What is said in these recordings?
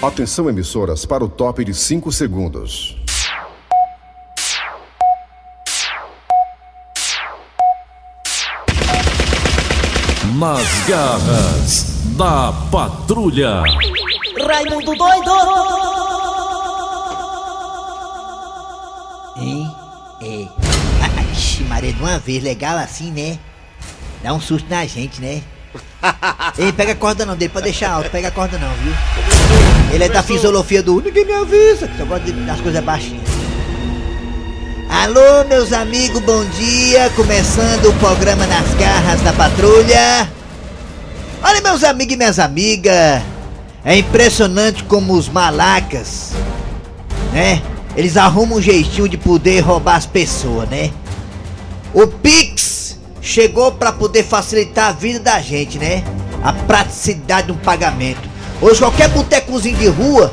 Atenção emissoras para o top de 5 segundos. Nas garras da patrulha. Raimundo doido! Hein? É. Ixi, Maria, de uma vez, legal assim, né? Dá um susto na gente, né? Ei, pega a corda não, dele pra deixar alto, pega a corda não, viu? Ele é da fisiologia do ninguém me avisa, só gosta de- das coisas baixinhas. Alô, meus amigos, bom dia! Começando o programa Nas Garras da Patrulha. Olha, meus amigos e minhas amigas, é impressionante como os malacas, né? Eles arrumam um jeitinho de poder roubar as pessoas, né? O Pix chegou pra poder facilitar a vida da gente, né? A praticidade do pagamento. Hoje qualquer botecozinho de rua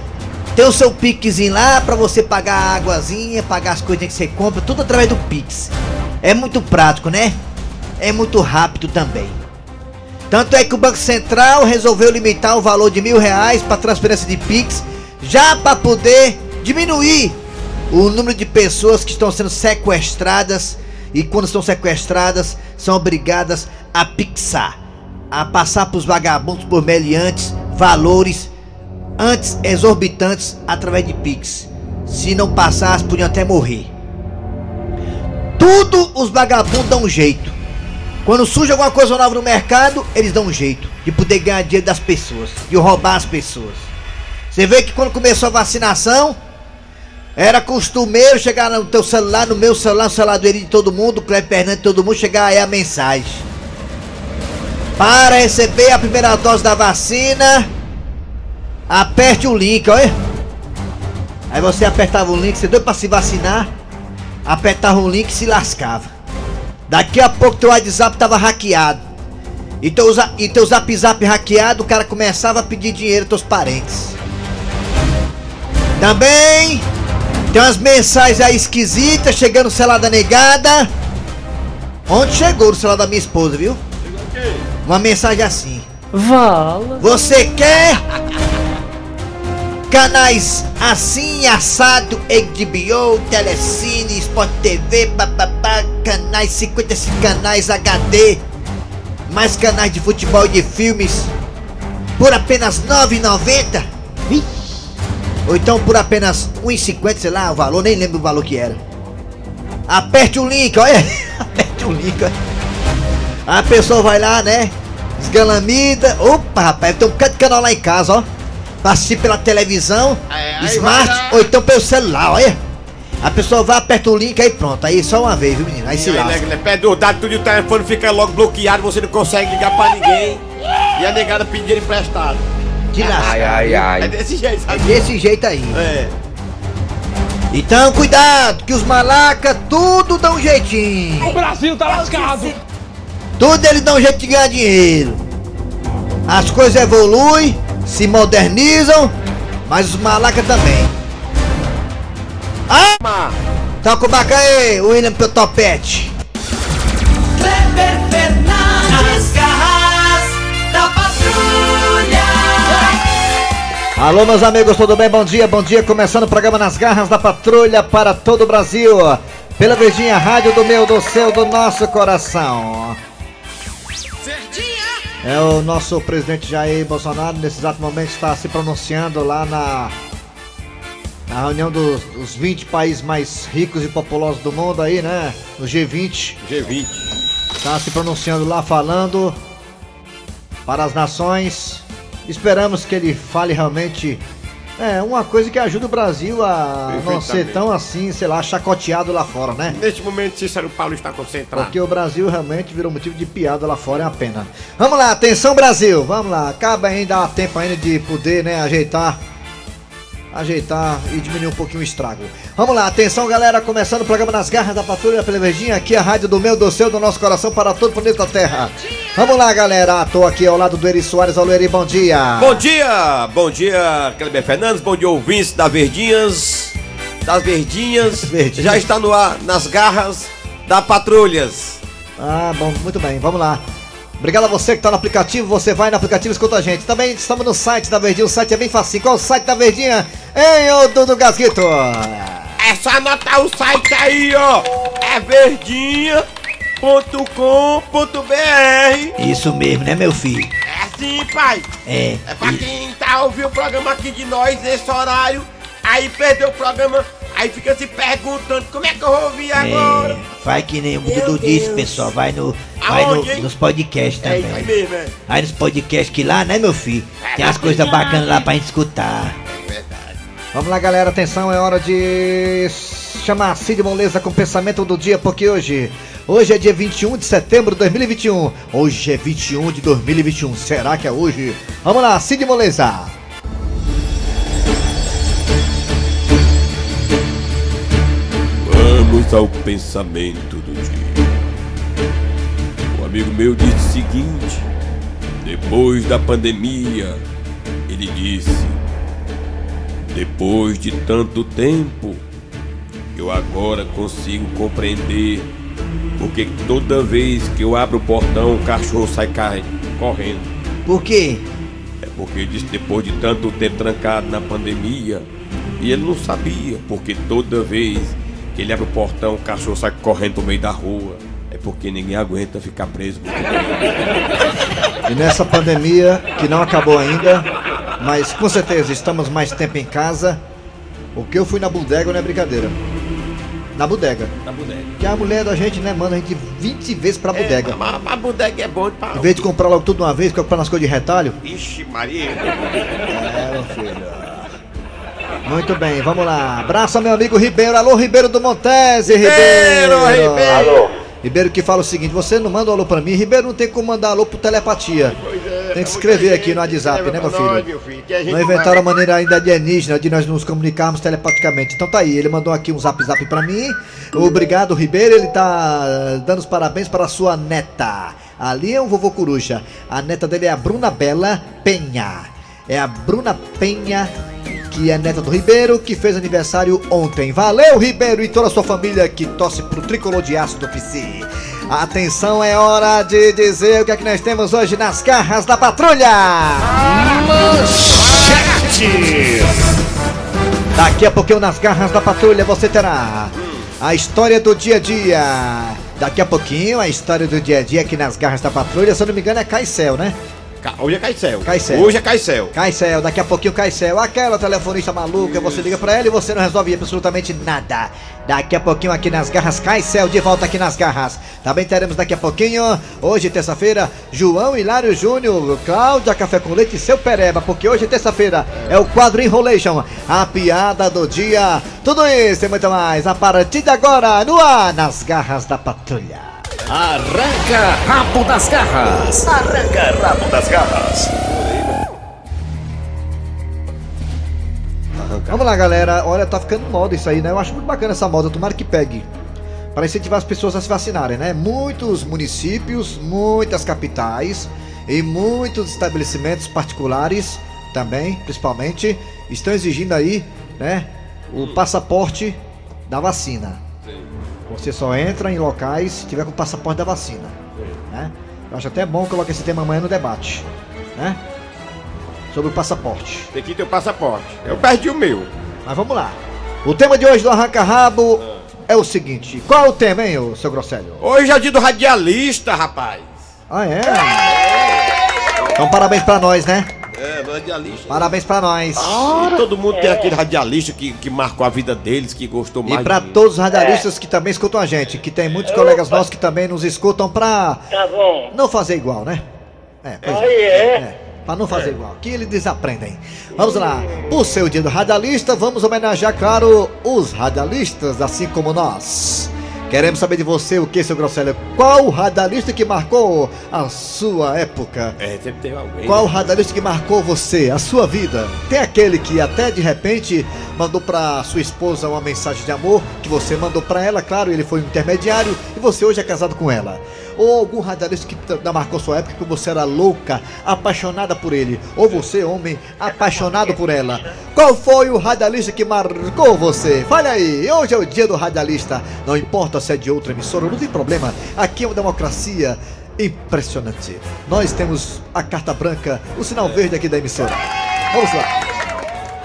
tem o seu Pixzinho lá pra você pagar a águazinha, pagar as coisinhas que você compra, tudo através do Pix. É muito prático, né? É muito rápido também. Tanto é que o Banco Central resolveu limitar o valor de mil reais para transferência de Pix, já para poder diminuir o número de pessoas que estão sendo sequestradas e quando estão sequestradas são obrigadas a pixar, a passar para os vagabundos por meliantes valores antes exorbitantes através de Pix. Se não passasse, podiam até morrer. Tudo os vagabundos dão um jeito. Quando surge alguma coisa nova no mercado, eles dão um jeito de poder ganhar dinheiro das pessoas, de roubar as pessoas. Você vê que quando começou a vacinação, era costumeiro chegar no teu celular, no meu celular, no celular do Eri de todo mundo, do Cleber Fernandes de todo mundo, chegar aí a mensagem. Para receber a primeira dose da vacina, aperte o link, olha. Aí você apertava o link, você deu pra se vacinar, apertava o link e se lascava. Daqui a pouco teu WhatsApp tava hackeado. E teu, e teu zap zap hackeado, o cara começava a pedir dinheiro teus parentes. Também tem umas mensagens aí esquisitas chegando no celular da negada. Onde chegou no celular da minha esposa, viu? Uma mensagem assim. Vala! Você quer canais assim, assado, HBO, Telecine, Sport TV, bababá, canais 55 canais HD, mais canais de futebol e de filmes por apenas R$ 9,90? Ih. Ou então por apenas R$ 1,50, sei lá o valor, nem lembro o valor que era. Aperte o link, olha, aperte o link, olha. A pessoa vai lá, né? Esgalamida. Opa, rapaz, tem um bocado de canal lá em casa, ó. Assistir pela televisão, É, aí smart, ou então pelo celular, olha. A pessoa vai, aperta o link, aí pronto. Aí só uma vez, viu, menino? Aí se Aí, lasca. né, né, perde os dados, tudo e o telefone fica logo bloqueado, você não consegue ligar pra ninguém. E a negada pedir dinheiro emprestado. Te lasca. ai, É ai. desse jeito, É sabe? desse jeito aí. É. Então, cuidado, que os malaca tudo dão um jeitinho. O Brasil tá lascado. Tudo eles dão um jeito de ganhar dinheiro. As coisas evoluem, se modernizam, mas os malaca também. Ah! Toca o baca aí, William teu topete. Kleber Fernandes, garras da patrulha! Alô, meus amigos, tudo bem? Bom dia, bom dia. Começando o programa Nas Garras da Patrulha para todo o Brasil. Pela Verdinha Rádio do meu, do seu, do nosso coração. É o nosso presidente Jair Bolsonaro, nesse exato momento, está se pronunciando lá na, na reunião dos, dos 20 países mais ricos e populosos do mundo aí, né? No G20. G20. Está se pronunciando lá, falando para as nações. Esperamos que ele fale realmente é uma coisa que ajuda o Brasil a não ser tão assim, sei lá, chacoteado lá fora, né? Neste momento, Cícero Paulo está concentrado. Porque o Brasil realmente virou motivo de piada lá fora, é uma pena. Vamos lá, atenção Brasil, vamos lá. Acaba ainda, dá tempo ainda de poder, né, ajeitar. Ajeitar e diminuir um pouquinho o estrago. Vamos lá, atenção galera, começando o programa Nas Garras da Patrulha pela Verdinha, aqui a rádio do meu, do seu, do nosso coração para todo o planeta Terra. Vamos lá galera, tô aqui ao lado do Eri Soares, alô Eri, bom dia. Bom dia, bom dia, Kleber Fernandes, bom dia, ouvintes da Verdinhas, das Verdinhas, Verdinhas. já está no ar, nas garras da Patrulhas. Ah, bom, muito bem, vamos lá. Obrigado a você que tá no aplicativo, você vai no aplicativo e escuta a gente. Também estamos no site da Verdinha, o site é bem fácil. Qual é o site da Verdinha? Hein, ô Dudu Gasguito? É só anotar o site aí, ó. É verdinha.com.br. Isso mesmo, né, meu filho? É sim, pai. É. É pra quem tá ouvindo o programa aqui de nós nesse horário, aí perdeu o programa, aí fica se perguntando como é que eu vou ouvir agora. É, faz que nem o Meu Dudu disse, Deus. pessoal. Vai, no, vai no- Aonde, nos podcasts É isso também. mesmo, é. Aí nos podcasts que lá, né, meu filho? É, Tem as coisas bacanas lá pra gente escutar. Verdade. Vamos lá, galera. Atenção, é hora de chamar Cid Moleza com o pensamento do dia, porque hoje. Hoje é dia 21 de setembro de 2021. Hoje é 21 de 2021. Será que é hoje? Vamos lá, Cid Moleza. Vamos ao pensamento do dia. Um amigo meu disse o seguinte: depois da pandemia, ele disse, depois de tanto tempo, eu agora consigo compreender porque toda vez que eu abro o portão, o cachorro sai correndo. Por quê? É porque ele disse depois de tanto tempo trancado na pandemia, e ele não sabia, porque toda vez que ele abre o portão, o cachorro sai correndo pro meio da rua. É porque ninguém aguenta ficar preso. E nessa pandemia, que não acabou ainda, mas com certeza estamos mais tempo em casa. O que eu fui na bodega não é brincadeira. Na bodega. Na bodega. Que a mulher da gente, né, manda a gente 20 vezes pra bodega. É, mas a bodega é bom pra. Em vez de comprar logo tudo de uma vez, comprar nas coisas de retalho. Ixi, Maria. É, meu filho. Muito bem, vamos lá. Abraço meu amigo Ribeiro. Alô, Ribeiro do Montese, Ribeiro. Ribeiro, Ribeiro. Alô. Ribeiro que fala o seguinte, você não manda um alô pra mim, Ribeiro não tem como mandar alô por telepatia. Tem que escrever aqui no WhatsApp, né, meu filho? Não inventaram a maneira ainda alienígena de nós nos comunicarmos telepaticamente. Então tá aí, ele mandou aqui um zap zap pra mim. Obrigado, Ribeiro. Ele tá dando os parabéns para a sua neta. Ali é o vovô Coruja. A neta dele é a Bruna Bela Penha. É a Bruna Penha, que é neta do Ribeiro, que fez aniversário ontem. Valeu, Ribeiro e toda a sua família que torce pro tricolor de aço do PC. Atenção, é hora de dizer o que é que nós temos hoje nas garras da patrulha. Daqui a pouquinho nas garras da patrulha você terá a história do dia a dia. Daqui a pouquinho a história do dia a dia aqui nas garras da patrulha, se eu não me engano é Caicel, né? Hoje é Caicel. Caicel. Hoje é Caicel. Caicel, daqui a pouquinho Caicel, aquela telefonista maluca, você liga pra ela e você não resolve absolutamente nada. Daqui a pouquinho aqui nas garras, Caicel de volta aqui nas garras. Também teremos daqui a pouquinho, hoje terça-feira, João Hilário Júnior, Cláudia Café com Leite e seu Pereba, porque hoje terça-feira é o quadro Enrolation, a piada do dia. Tudo isso e muito mais a partir de agora, no ar, nas garras da patrulha. Arranca rabo das garras. Arranca rabo das garras. Vamos lá, galera. Olha, tá ficando moda isso aí, né? Eu acho muito bacana essa moda. Tomara que pegue. Para incentivar as pessoas a se vacinarem, né? Muitos municípios, muitas capitais e muitos estabelecimentos particulares também, principalmente, estão exigindo aí, né? O passaporte da vacina. Você só entra em locais se tiver com o passaporte da vacina. Né? Eu acho até bom colocar esse tema amanhã no debate. Né? Sobre o passaporte. Tem que ter o passaporte. Eu perdi o meu. Mas vamos lá. O tema de hoje do Arranca Rabo é o seguinte. Qual é o tema, hein, ô, seu Grosselho? Hoje é dia do radialista, rapaz. Ah, é? Então parabéns pra nós, né? É, radialista. Parabéns pra nós. E todo mundo tem aquele radialista que, que marcou a vida deles, que gostou mais E pra de- todos os radialistas que também escutam a gente, que tem muitos colegas nossos que também nos escutam pra Tá bom. não fazer igual, né? É, pois Aí é. Pra não fazer igual, que eles desaprendem. Vamos lá, por ser o dia do radialista, vamos homenagear, claro, os radialistas, assim como nós. Queremos saber de você o que, seu Grosselho? Qual radialista que marcou a sua época? É, sempre tem alguém. Qual radialista que marcou você, a sua vida? Tem aquele que até de repente mandou pra sua esposa uma mensagem de amor, que você mandou pra ela, claro, ele foi um intermediário e você hoje é casado com ela. Ou algum radialista que t- marcou sua época que você era louca, apaixonada por ele. Ou você, homem, apaixonado por ela. Qual foi o radialista que marcou você? Fale aí, hoje é o dia do radialista. Não importa se é de outra emissora, não tem problema. Aqui é uma democracia impressionante. Nós temos a carta branca, o sinal verde aqui da emissora. Vamos lá.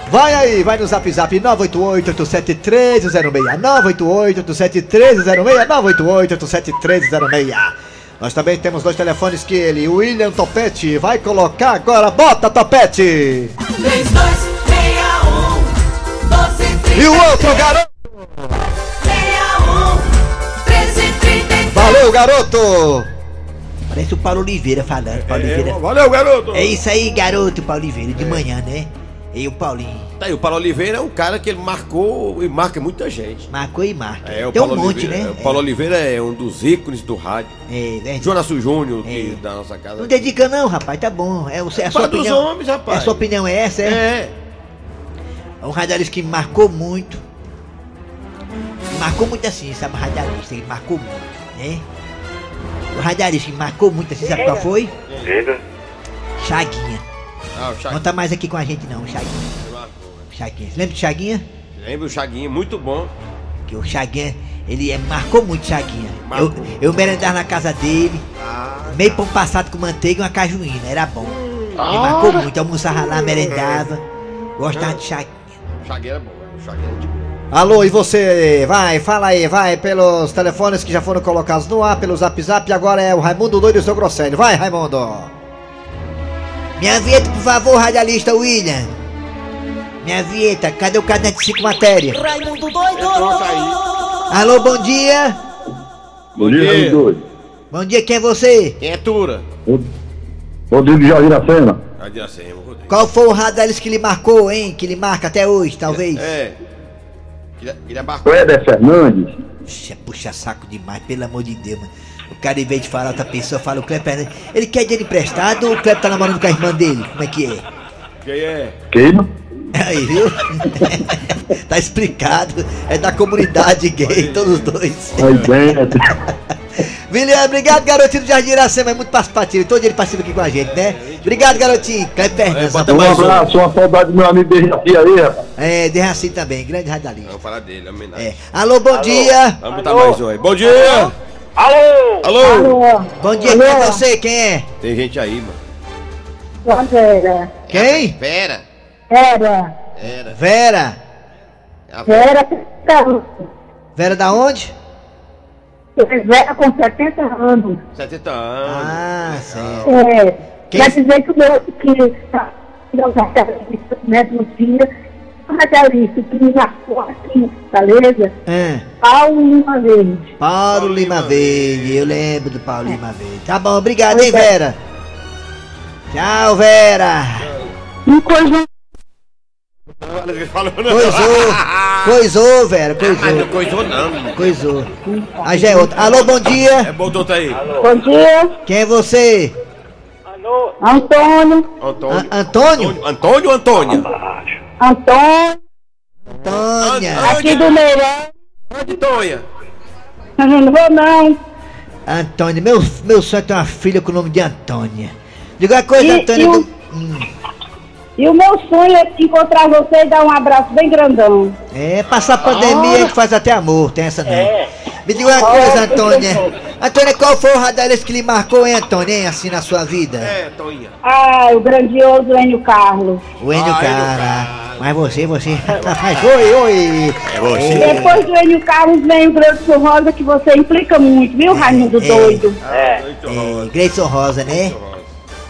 Vai aí, vai no zap zap 988-87306, 988-87306, 988-87306. Nós também temos dois telefones que ele, o William Topete, vai colocar agora. Bota, Topete! 3261 1230 E o outro garoto! 61 1330 Valeu, garoto! Parece o Paulo Oliveira falando, Paulo Oliveira. valeu, garoto! É isso aí, garoto, Paulo Oliveira, de manhã, né? E o Paulinho. Tá aí, o Paulo Oliveira é um cara que ele marcou e marca muita gente. Marcou e marca. É, o Tem um Paulo monte, Oliveira, né? O Paulo Oliveira é um dos ícones do rádio. É, é verdade. Jonas Júnior, que É. da nossa casa. Não dedica não, rapaz, tá bom. É, você, a sua Fala dos homens, rapaz. A sua opinião é essa, é? É. É um radialista que marcou muito. Marcou muito assim, sabe? Um radialista, ele marcou muito, né? O radialista que marcou muito assim, sabe qual foi? Chaguinha. Ah, o Não Chaguinha. tá mais aqui com a gente não, Chaguinha. Chaguinha. Você lembra do Chaguinha? Lembra o Chaguinha, muito bom. Que o Chaguinha, ele é, marcou muito Chaguinha. Eu, Marcou. eu merendava na casa dele, meio pão passado com manteiga e uma cajuína, era bom. Ele marcou muito, almoçava lá, merendava. Gostava de Chaguinha. O Chaguinha era bom. O Chaguinha era de boa. Alô, e você? Vai, fala aí, vai, pelos telefones que já foram colocados no ar, pelo zap zap, e agora é o Raimundo Doido e o seu Grosselho. Vai, Raimundo! Minha vinheta, por favor, radialista William. Minha vinheta, cadê o caderno de cinco matéria? Raimundo doido! Alô, bom dia! Bom dia. Raimundo doido. Bom dia, quem é você? Quem é Tura? Rodrigo Jardim da Sena. Qual foi o radialista que lhe marcou, hein? Que lhe marca até hoje, talvez? É. Ele, ele é Éder Fernandes. Puxa, puxa saco demais, pelo amor de Deus, mano. O cara, em vez de falar outra pessoa, fala o Cleber Fernandes. Ele quer dinheiro emprestado ou o Cleber tá namorando com a irmã dele? Como é que é? Quem é? Queima. Aí, viu? tá explicado. É da comunidade gay, todos os dois. Aí dentro. William, obrigado, garotinho do Jardim Iracema. É muito participativo. Todo dia ele participa aqui com a gente, né? Obrigado, garotinho. Cleber Fernandes. bota Um mais um. abraço, uma saudade do meu amigo Dejaci aí, rapaz. É, de Raci também, grande radialista. Vamos falar dele, homenagem. É. Alô, bom dia. Vamos botar mais um aí. Bom dia! Alô! Alô! Bom dia, quem é você? Quem é? Tem gente aí, mano. Vera. Quem? Pera! Vera. Era. Vera. A Vera. Vera da onde? Vera com 70 anos. 70 anos. Ah, certo. É. Quem- Quer dizer que o meu. Que, radialista, né, do dia. Radialista que me marcou aqui em Fortaleza, É. Paulo Lima Verde. Paulo Lima Lima Verde, eu lembro do Paulo Lima Verde. Tá bom, obrigado, hein, Vera? Tchau, Vera. E coisa Coisou, coisou, Vera, Mas não coisou, coisou não. coisou. Aí já é outro. Alô, bom É dia. bom doutor aí. Bom dia, Quem é você? Antônio. Antônio. A- Antônio? Antônio ou Antônia? Antônio, Antônia. aqui do Meirão. Onde Tonha? Não vou não. Antônia, meu, meu sonho é ter uma filha com o nome de Antônia. Diga uma coisa, E- Antônia. e o- do- Hum, E o meu sonho é encontrar você e dar um abraço bem grandão. é, passar a pandemia a gente faz até amor, tem essa não. Me diga uma coisa, Antônia. Antônia, qual foi o radialista que lhe marcou, hein, Antônia, hein, assim na sua vida? É, Tonha. Ah, o grandioso Enio Carlos. O Enio Ah. Cara. Mas você, você. Mas oi, oi. É você. Depois do Enio Carlos vem o Grande Rosa, que você implica muito, viu, Raimundo é. doido? É. É, Gleison Rosa, né?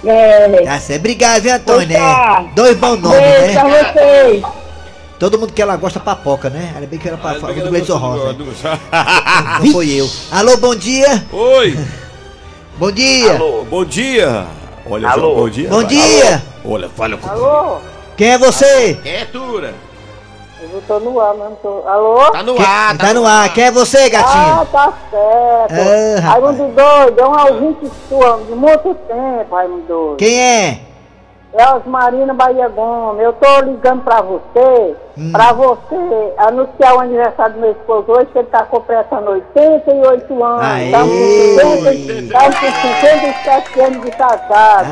É. Tá certo. Obrigado, viu, Antônia? Pois tá. É, Dois bons nomes, Beijo pra né? vocês. Todo mundo que ela gosta papoca, né? Ainda bem que era papoca do Gleison Rosa. Do- Não foi eu. Alô, bom dia. Oi. Bom dia. Bom dia. Olha só, bom dia. Bom vai. dia. Olha, fala com Alô? Quem é você? Quem é Tura? Eu tô no ar, mas tô. Alô? Tá no Quem- ar, tá no ar. Quem é você, Ah, gatinho? tá certo. Ah. Raimundo doido, é um ouvinte sua de muito tempo, Raimundo doido. Quem é? É Osmarina Bahia Gomes. Eu tô ligando pra você, Hum. pra você anunciar o aniversário do meu esposo hoje, que ele tá completando 88 anos. Aê! Estamos com 50 estamos com 57 anos de casado.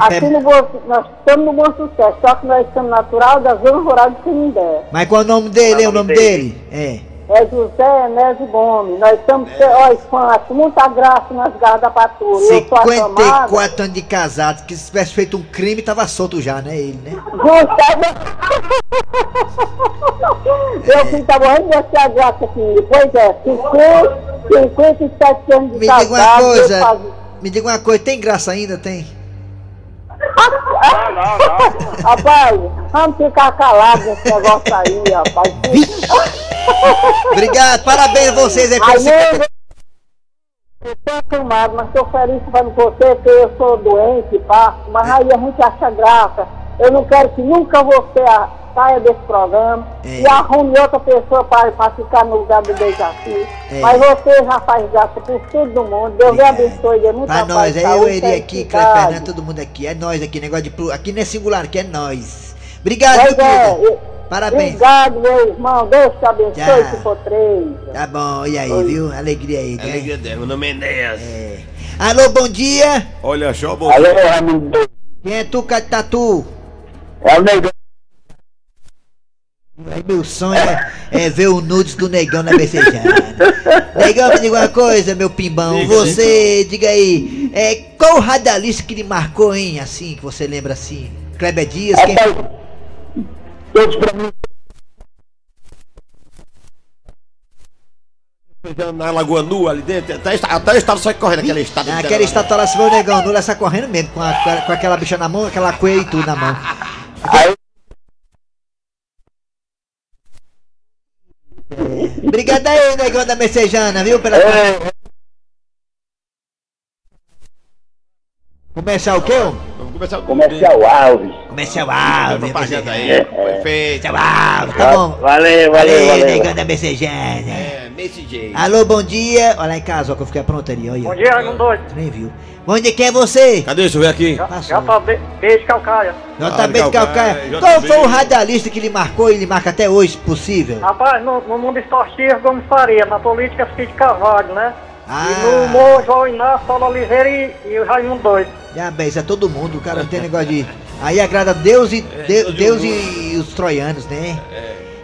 Aqui no Bom, nós estamos no Bom Sucesso, só que nós estamos natural da zona rural de Canindé. Mas qual é o nome dele? É o nome dele? É. É José Enésio Gomes. Nós estamos, ó, fãs, com muita graça nas garras da patrulha. Eu sou acamada. 54 anos de casado, que se tivesse feito um crime, tava solto já, né? Ele, né? Meu filho tá morrendo de achar graça aqui. Pois é, 50, 57 anos de Me casado. diga uma eu coisa, me diga uma coisa, tem graça ainda? Tem? Rapaz, vamos ficar calados nesse negócio aí, rapaz. Obrigado, parabéns a vocês aí pelo 50... meu, eu tô acamado, mas tô feliz falando com você, porque eu sou doente, pá, mas aí a gente acha graça. Eu não quero que nunca você saia desse programa É. e arrume outra pessoa para ficar no lugar do Dejaci. É. Mas você já faz graça por tudo do mundo. Deus Obrigado. abençoe, dê muita Pra paz, nós, aí eu iria aqui, Cleber. Fernando, todo mundo aqui. É nós aqui, negócio de. Aqui não é singular, aqui é nós. Obrigado, Pois viu, é, querida? eu- Parabéns. Obrigado, meu irmão. Deus te abençoe, Tchau. se for três. Tá bom, e aí, viu? Alegria aí, né? Alegria dela, meu nome é Enéas. É. Alô, bom dia. Olha só, bom Alô, Raimundo. Quem é tu, Catatu? É o negão. Aí meu sonho é, é ver o nudes do negão na becejana. Negão, me diga uma coisa, meu pimbão. Diga, Você, diga aí, é, qual o radialista que lhe marcou, hein? Assim, que você lembra assim? Kleber Dias, quem Rapaz, todos pra mim. Na Lagoa Nua ali dentro, até, está- até estava só correndo aquela estátua. Aquela estátua lá, se vê o negão nu, ela sai correndo mesmo, com, a- com aquela bicha na mão, aquela coelha e tudo na mão. Aí, Obrigado aí, negão da Messejana, viu? Pela... é, Comercial o quê? ô? O Comercial Alves. Comercial Alves, propaganda aí, Messejana. perfeito. Comercial Alves, tá bom? Valeu, valeu, Valeu, valeu. negão da Messejana. É, Messi J. Alô, bom dia. Olha lá em casa, ó, que eu fiquei pronto ali, olha. Bom dia, Raimundo Doido. Nem viu. Bom dia, quem é você? Cadê? Deixa eu ver aqui. Já, Passou. já tá be beijo calcaia. JB de Ah, Calcaia. Calcaia, Qual JB. foi o radialista que lhe marcou e lhe marca até hoje, se possível? Rapaz, no, no mundo esportivo, Gomes Faria, na política, Cid Carvalho, né? Ah. E no humor, João Inácio, Paulo Oliveira e, e o Raimundo Doido. Já bem, isso é todo mundo, o cara não tem negócio de. Aí agrada Deus e De- todo Deus mundo. e os troianos, né?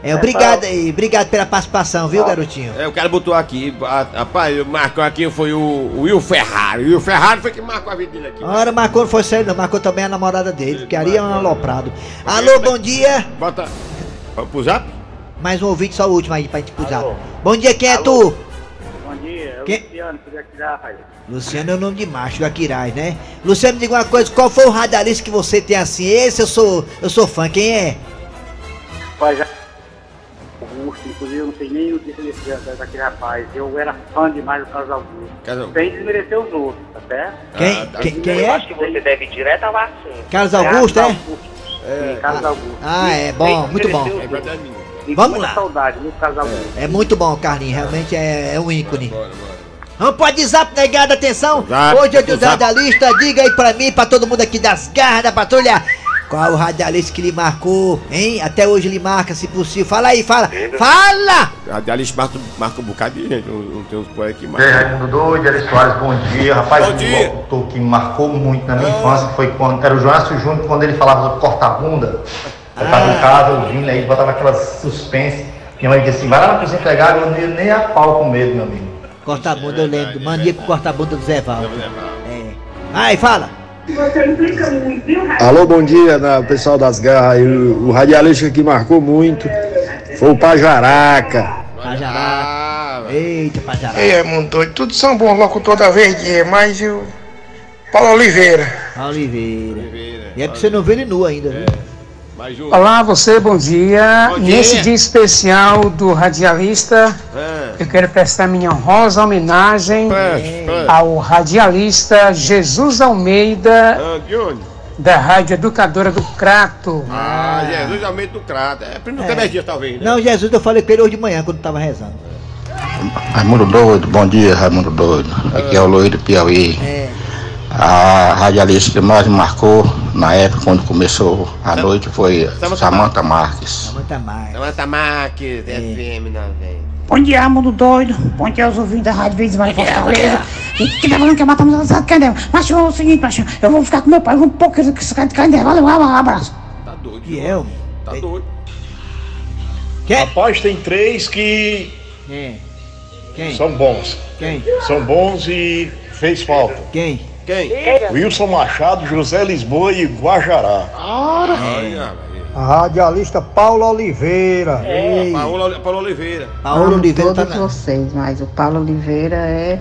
É, obrigado aí, obrigado pela participação, viu, garotinho? É, o cara botou aqui, a- rapaz, marcou aqui foi o, o Will Ferrari. O Will Ferrari foi que marcou a vida dele aqui. Ora, marcou não foi só ele, não, marcou também a namorada dele, porque ali é um aloprado. Alô, bom dia! Bota. Vamos pro zap? Mais um ouvinte, só o último aí pra gente cruzar. Bom dia, quem é tu? É Quem? Luciano. Luciano é o nome de macho, Aquiraz, né? Luciano, me diga uma coisa, qual foi o radialista que você tem assim? Esse eu sou, eu sou fã, quem é? Rapaz, já... Augusto, inclusive, eu não sei nem o que ele fez daquele rapaz. Eu era fã demais do Carlos Augusto. Casal. Sem desmerecer os outros, tá certo? Quem, Ah, tá. quem, quem é? que você deve ir direto ao assunto. Carlos Augusto, é? Sim, Carlos Augusto. Ah, é bom, muito bom. É Vamos lá. saudade, muito Carlos Augusto. É muito bom, Carlinhos, realmente é, é um ícone. Bora, bora. Vamos pro WhatsApp, negada, atenção! Zap, Hoje é do zap. radialista, diga aí pra mim, pra todo mundo aqui das garras da patrulha, qual o radialista que lhe marcou, hein? Até hoje ele marca, se possível. Fala aí, fala! Fala! A Alice marca, marca um bocado de gente. Não, não tem uns por E. Raimundo Doido, Eli Soares, bom dia. Rapaz, Bom um dia. locutor que marcou muito na minha infância foi quando era o Joácio Júnior, quando ele falava sobre corta-bunda. Eu tava em casa ouvindo, aí botava aquela suspense. Minha mãe disse assim, vai lá na cozinha pegar eu não ia nem a pau com medo, meu amigo. Corta-bunda, eu lembro, maníaco corta-bunda do Zé Valdo. É. Aí, fala! Alô, bom dia, né, pessoal das garras. O, o radialista que marcou muito foi o Pajaraca. Pajará. Ah. Eita, Pajará. Ei, Raimundo Doido, tudo são bons locutor da Verdinha, mas o Paulo Oliveira. Oliveira. E é porque você não vê ele nu ainda, viu? Um. Olá, você, bom dia. Bom dia. Nesse dia especial do radialista, É. eu quero prestar minha honrosa homenagem preste. ao radialista Jesus Almeida, Ah, onde? da Rádio Educadora do Crato. Ah, Jesus aumenta do crato. É primo do Kleber Dias, talvez, né? Não, Jesus, eu falei com ele hoje de manhã, quando tava rezando. Raimundo Doido, bom dia, Raimundo Doido. Aqui é o Loíro Piauí. É. A radialista que mais me marcou na época, quando começou a noite, foi Samantha Samantha Marques. Muita mais. Samanta Marques, FM, não, velho. Bom dia, Raimundo Doido. Bom dia aos ouvintes da Rádio Verdes Maria Fortaleza. E que tá falando que matamos essa cadê? Mas é o seguinte, macho, eu vou ficar com meu pai um pouco que esse cara de cadê? Valeu, um abraço. Tá doido. É, homem? Tá doido. Que é? Rapaz, tem três que É. Quem? São bons. Quem? São bons e fez falta. Quem? Quem? Wilson Machado, José Lisboa e Guajará. A radialista Paula Oliveira. Ei. Paulo, Paulo Oliveira. Paulo Oliveira tá todos na... vocês, mas o Paulo Oliveira é.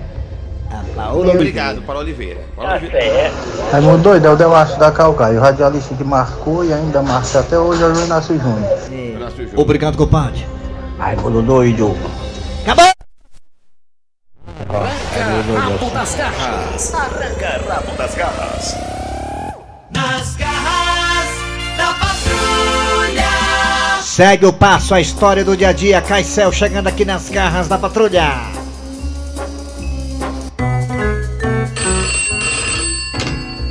Paulo Obrigado, Paulo Oliveira. Paulo Oliveira. Raimundo doido, é o Debaixo da Calcaia, o radialista que marcou e ainda marca até hoje é o Inácio Júnior. Obrigado, compadre. Raimundo doido. Acabou! Das garras. Arranca rabo das garras. Nas garras da patrulha. Segue o passo, a história do dia a dia. Caicel chegando aqui nas garras da patrulha.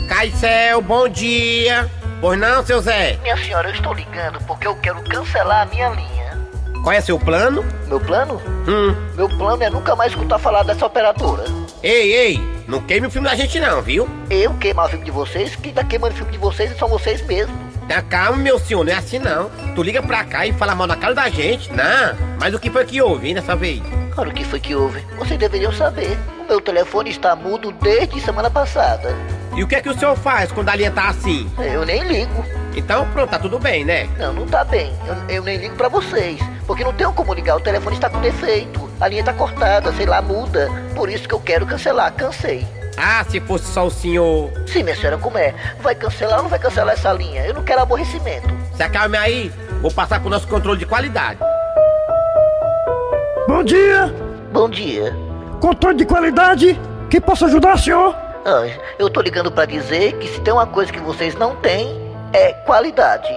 Caicel, bom dia. Pois não, seu Zé? Minha senhora, eu estou ligando porque eu quero cancelar a minha linha. Qual é seu plano? Meu plano? Hum. Meu plano é nunca mais escutar falar dessa operadora. Ei, ei, não queime o filme da gente não, viu? Eu queimar o filme de vocês? Quem tá queimando o filme de vocês são vocês mesmos. Tá calma, meu senhor, não é assim não. Tu liga pra cá e fala mal na cara da gente. Não, mas o que foi que houve, hein, dessa vez? Cara, o que foi que houve? Vocês deveriam saber. O meu telefone está mudo desde semana passada. E o que é que o senhor faz quando a linha tá assim? Eu nem ligo. Então pronto, tá tudo bem, né? Não, não tá bem. Eu, eu nem ligo pra vocês. Porque não tenho como ligar, o telefone está com defeito. A linha tá cortada, sei lá, muda. Por isso que eu quero cancelar. Cansei. Ah, se fosse só o senhor. Sim, minha senhora, como é? Vai cancelar ou não vai cancelar essa linha? Eu não quero aborrecimento. Se acalme aí, vou passar pro nosso controle de qualidade. Bom dia. Bom dia. Controle de qualidade. Que posso ajudar, senhor? Ah, eu tô ligando pra dizer que se tem uma coisa que vocês não têm, é qualidade.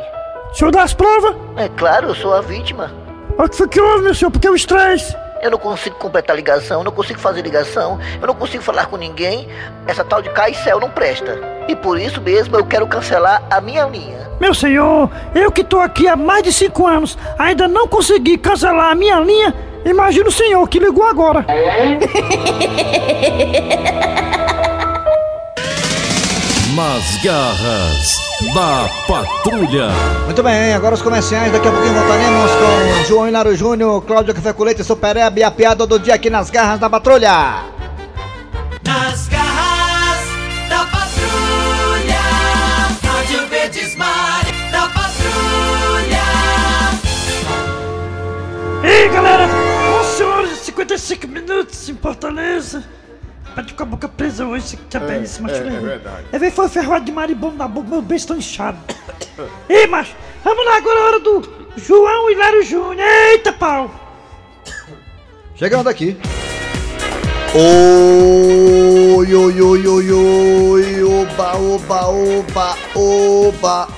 Senhor dá as provas? É claro, eu sou a vítima. O que foi que houve, meu senhor? Porque o estresse. Eu não consigo completar ligação, eu não consigo fazer ligação, eu não consigo falar com ninguém. Essa tal de Caicel não presta. E por isso mesmo eu quero cancelar a minha linha. Meu senhor, eu que tô aqui há mais de cinco anos, ainda não consegui cancelar a minha linha. Imagina o senhor que ligou agora. Nas garras da patrulha. Muito bem, agora os comerciais. Daqui a pouquinho voltaremos com João Hilaro Júnior, Cláudio Café com Leite, Super Eb e a piada do dia aqui nas garras da patrulha. Nas garras da patrulha. Rádio Verdes da patrulha. Ei, galera! 11 horas e 55 minutos em Fortaleza. Pode com a boca presa hoje, você que bem esse macho. é, é verdade. É ver foi ferroado de marimbondo na boca, meu beijo tão inchado. Ei, macho, vamos lá agora, a hora do João Hilário Júnior. Eita, pau! Chegando aqui. Oi, oi, oi, oi, oi, oba, oba, oba, oba.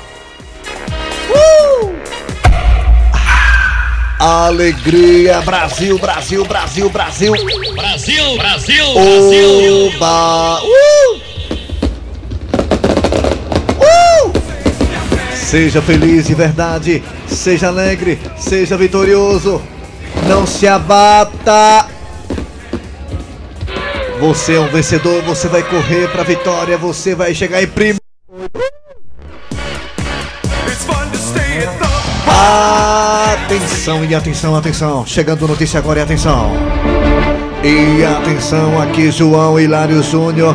Alegria, Brasil, Brasil, Brasil, Brasil. Brasil, Brasil, Oba! Uh! Uh! Seja feliz de verdade, seja alegre, seja vitorioso. Não se abata. Você é um vencedor, você vai correr pra vitória, você vai chegar em primeiro. Atenção e atenção, atenção. Chegando notícia agora e atenção. E atenção aqui, João Hilário Júnior.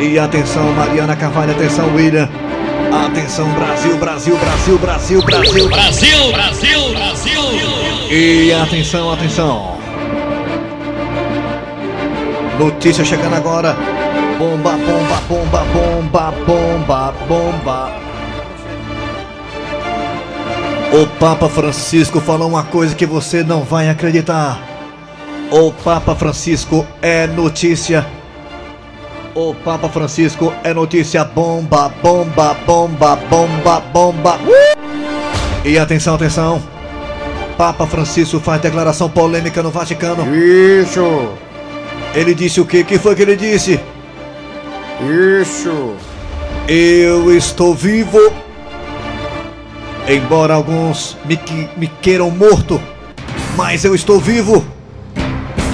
E atenção, Mariana Carvalho, atenção, William. Atenção, Brasil, Brasil, Brasil, Brasil, Brasil. Brasil, Brasil, Brasil. E atenção, atenção. Notícia chegando agora. Bomba, bomba, bomba, bomba, bomba, bomba. O Papa Francisco falou uma coisa que você não vai acreditar. O Papa Francisco é notícia. O Papa Francisco é notícia bomba, bomba, bomba, bomba, bomba. Uh! E atenção, atenção. Papa Francisco faz declaração polêmica no Vaticano. Isso! Ele disse o quê? que foi que ele disse? Isso! Eu estou vivo. Embora alguns me, me queiram morto, mas eu estou vivo.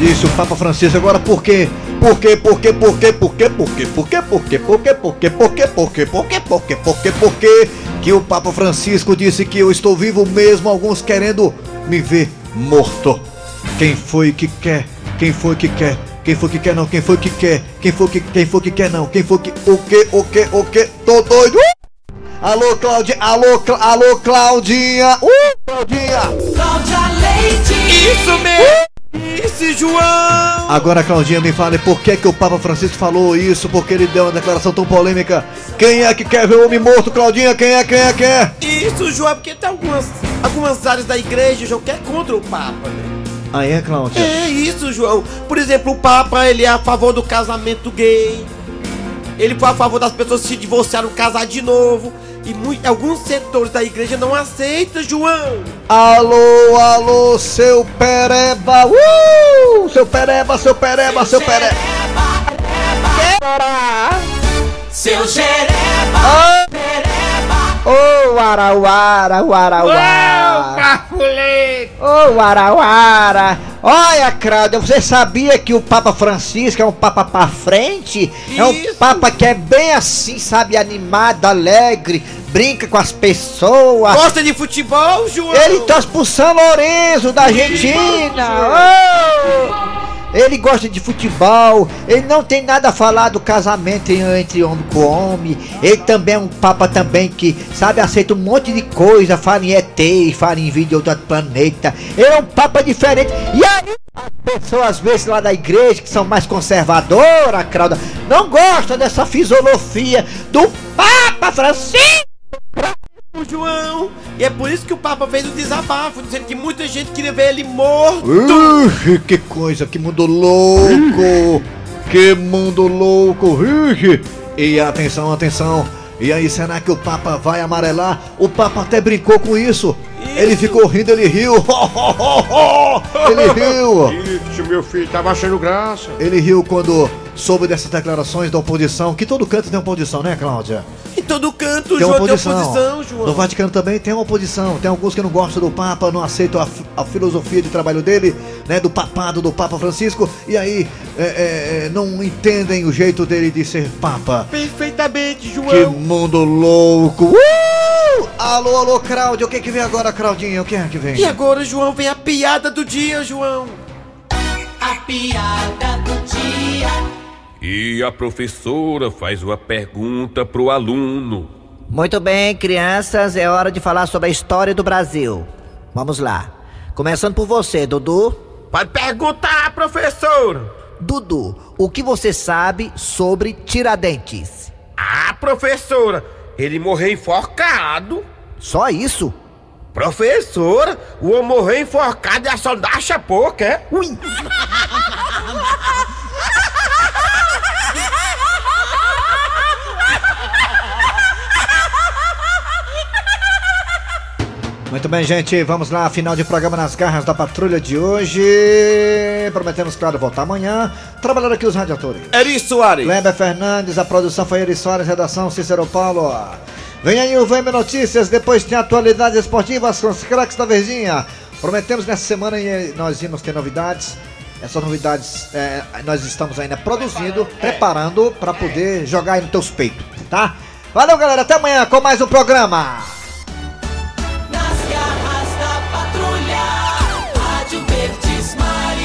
Disse o Papa Francisco. Agora por quê? Por quê? Por quê? Por quê? Por quê? Por quê? Por quê? Por quê? Por quê? Por quê? Por quê? Por quê? Por quê? Por quê? Por quê? Por quê? Que o Papa Francisco disse que eu estou vivo mesmo alguns querendo me ver morto. Quem foi que quer? Quem foi que quer? Quem foi que quer não? Quem foi que quer? Quem foi que quem foi que quer não? Quem foi que o que o que o que? Tô doido. Alô Claudinha, alô Cla- alô Claudinha. Uh, Claudinha. Cláudia Leite. Isso mesmo! Isso, João! Agora Claudinha me fale por que que o Papa Francisco falou isso? Porque ele deu uma declaração tão polêmica. Quem é que quer ver o homem morto, Claudinha? Quem é? Quem é? Quem é? Isso, João, porque tem algumas, algumas áreas da igreja, João, que é contra o Papa, né? Aí é Cláudia. É isso, João. Por exemplo, o Papa, ele é a favor do casamento gay. Ele foi a favor das pessoas se divorciarem, casar de novo. E mui- alguns setores da igreja não aceitam, João. Alô, alô, seu Pereba! Uh! Seu Pereba, seu Pereba, seu Pereba! Seu Jereba. Ô, Arauara, Arauara! Ô, Arauara! Olha, Cláudia, você sabia que o Papa Francisco é um Papa pra frente? É um Papa que é bem assim, sabe, animado, alegre, brinca com as pessoas. Gosta de futebol, João? Ele torce pro São Lourenço da Argentina! Ô! Ele gosta de futebol, ele não tem nada a falar do casamento entre homem com homem. Ele também é um papa também que, sabe, aceita um monte de coisa, fala em ET, fala em vídeo do outro planeta. Ele é um papa diferente. E aí, as pessoas às vezes lá da igreja, que são mais conservadoras, Crauda, não gostam dessa filosofia do Papa Francisco. O João. E é por isso que o Papa fez o desabafo, dizendo que muita gente queria ver ele morto. Ixi, que coisa, que mundo louco! Que mundo louco! E atenção, atenção! E aí, será que o Papa vai amarelar? O Papa até brincou com isso! Ele ficou rindo, ele riu! ele riu! Isso, meu filho, tava achando graça. Ele riu quando soube dessas declarações da oposição, que todo canto tem oposição, né, Cláudia? Em todo canto, Tem João, tem oposição. oposição, João. No Vaticano também tem uma oposição. Tem alguns que não gostam do Papa, não aceitam a, a filosofia de trabalho dele, né? Do papado do Papa Francisco. E aí é, é, é, não entendem o jeito dele de ser Papa. Perfeitamente, João. Que mundo louco! Uh! Alô, alô, Cláudia, o que que vem agora, Claudinha? O que é que vem? E agora, João, vem a piada do dia, João. A piada do dia. E a professora faz uma pergunta pro aluno. Muito bem, crianças, é hora de falar sobre a história do Brasil. Vamos lá. Começando por você, Dudu. Pode perguntar, professor. Dudu, o que você sabe sobre Tiradentes? Ah, professora, ele morreu enforcado. Só isso? Professora, o homem morreu enforcado e a só acha pouco, é? Ui. Muito bem, gente, vamos lá, final de programa nas garras da patrulha de hoje. Prometemos, claro, voltar amanhã. Trabalhando aqui os radiadores. Eri Soares. Kleber Fernandes, a produção foi Eri Soares, redação Cícero Paulo. Vem aí o VM Notícias, depois tem atualidades esportivas com os craques da Verdinha. Prometemos nessa semana e nós íamos ter novidades. Essas novidades é, nós estamos ainda produzindo, preparando para poder jogar aí nos teus peitos, tá? Valeu, galera, até amanhã com mais um programa.